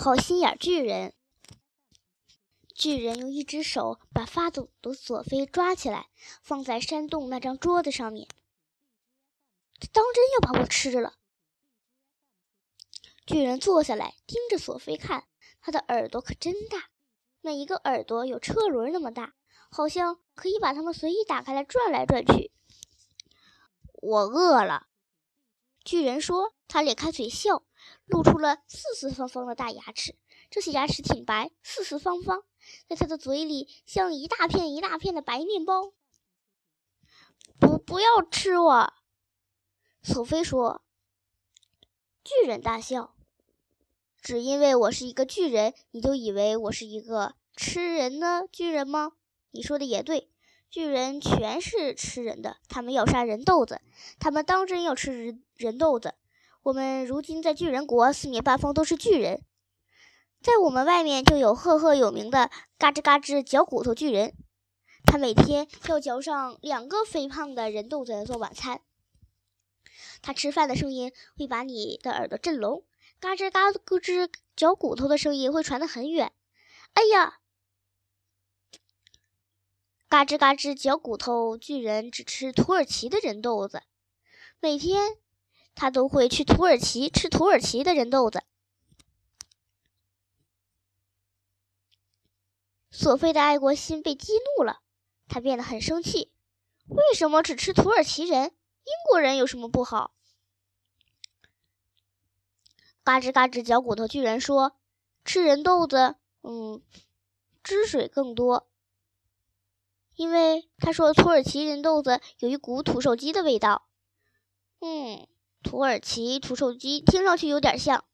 好心眼巨人。巨人用一只手把发抖的索菲抓起来，放在山洞那张桌子上面。他当真要把我吃了？巨人坐下来，盯着索菲看。他的耳朵可真大，每一个耳朵有车轮那么大，好像可以把它们随意打开来转来转去。我饿了，巨人说。他咧开嘴笑，露出了四四方方的大牙齿。这些牙齿挺白，四四方方，在他的嘴里像一大片一大片的白面包。不，不要吃我！索菲说。巨人大笑。只因为我是一个巨人，你就以为我是一个吃人的巨人吗？你说的也对，巨人全是吃人的，他们要杀人豆子，他们当真要吃人人豆子。我们如今在巨人国，四面八方都是巨人，在我们外面就有赫赫有名的嘎吱嘎吱嚼骨头巨人，他每天要嚼上两个肥胖的人豆子做晚餐。他吃饭的声音会把你的耳朵震聋，嘎吱嘎吱嚼骨头的声音会传得很远。哎呀，嘎吱嘎吱嚼骨头巨人只吃土耳其的人豆子，每天。他都会去土耳其吃土耳其的人豆子。索菲的爱国心被激怒了，他变得很生气。为什么只吃土耳其人？英国人有什么不好？嘎吱嘎吱嚼骨头巨人说：“吃人豆子，嗯，汁水更多。因为他说土耳其人豆子有一股土手鸡的味道。”嗯。土耳其土臭鸡听上去有点像，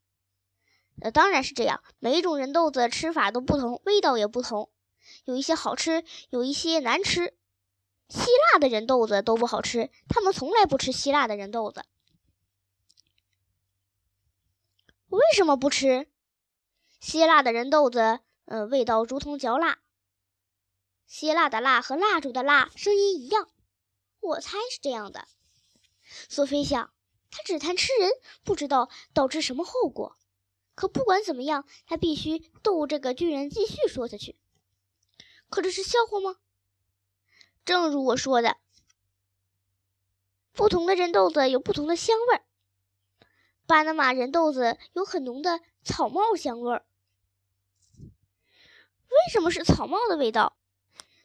呃，当然是这样。每一种人豆子吃法都不同，味道也不同，有一些好吃，有一些难吃。希腊的人豆子都不好吃，他们从来不吃希腊的人豆子。为什么不吃？希腊的人豆子，呃，味道如同嚼蜡。希腊的蜡和蜡烛的蜡声音一样，我猜是这样的。索菲想。他只谈吃人，不知道导致什么后果。可不管怎么样，他必须逗这个巨人继续说下去。可这是笑话吗？正如我说的，不同的人豆子有不同的香味儿。巴拿马人豆子有很浓的草帽香味儿。为什么是草帽的味道？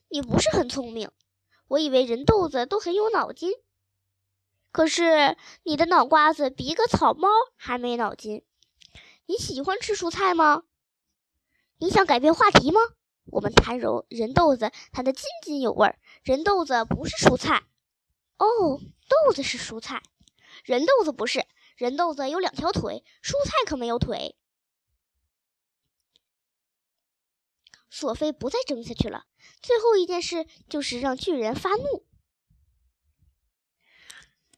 你不是很聪明。我以为人豆子都很有脑筋。可是你的脑瓜子比一个草猫还没脑筋。你喜欢吃蔬菜吗？你想改变话题吗？我们谈人人豆子，谈得津津有味儿。人豆子不是蔬菜。哦，豆子是蔬菜，人豆子不是。人豆子有两条腿，蔬菜可没有腿。索菲不再争下去了。最后一件事就是让巨人发怒。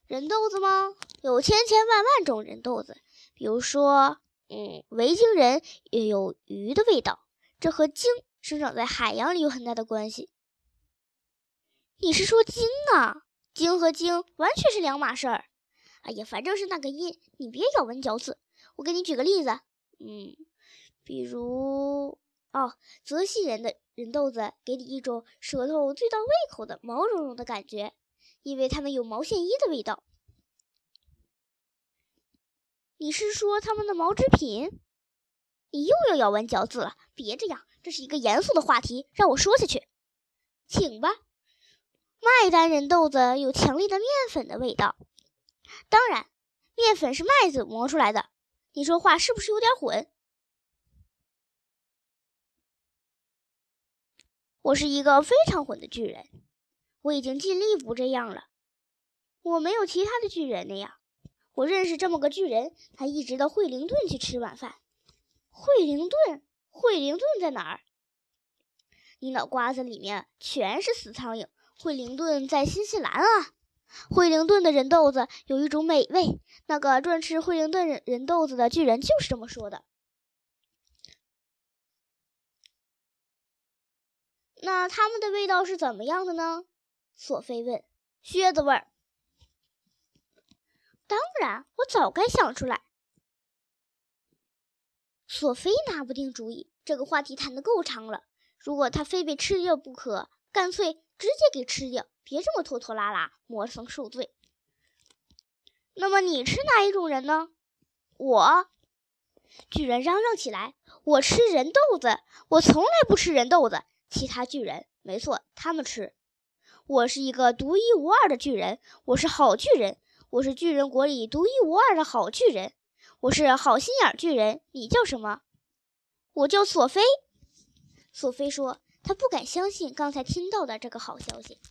人豆子吗？有千千万万种人豆子。比如说，嗯，维京人也有鱼的味道，这和鲸生长在海洋里有很大的关系。你是说鲸啊？鲸和鲸完全是两码事儿。哎呀，反正是那个音，你别咬文嚼字。我给你举个例子，嗯，比如，哦，泽西人的人豆子给你一种舌头最到胃口的毛茸茸的感觉。因为它们有毛线衣的味道。你是说他们的毛织品？你又要咬文嚼字了，别这样，这是一个严肃的话题，让我说下去，请吧。麦丹人豆子有强烈的面粉的味道，当然，面粉是麦子磨出来的。你说话是不是有点混？我是一个非常混的巨人。我已经尽力不这样了。我没有其他的巨人那样。我认识这么个巨人，他一直到惠灵顿去吃晚饭。惠灵顿，惠灵顿在哪儿？你脑瓜子里面全是死苍蝇。惠灵顿在新西兰啊。惠灵顿的人豆子有一种美味。那个专吃惠灵顿人人豆子的巨人就是这么说的。那他们的味道是怎么样的呢？索菲问：“靴子味儿。”当然，我早该想出来。索菲拿不定主意，这个话题谈得够长了。如果他非被吃掉不可，干脆直接给吃掉，别这么拖拖拉拉，磨蹭受罪。那么你吃哪一种人呢？我，巨人嚷嚷起来：“我吃人豆子！我从来不吃人豆子。”其他巨人，没错，他们吃。我是一个独一无二的巨人，我是好巨人，我是巨人国里独一无二的好巨人，我是好心眼巨人。你叫什么？我叫索菲。索菲说：“她不敢相信刚才听到的这个好消息。”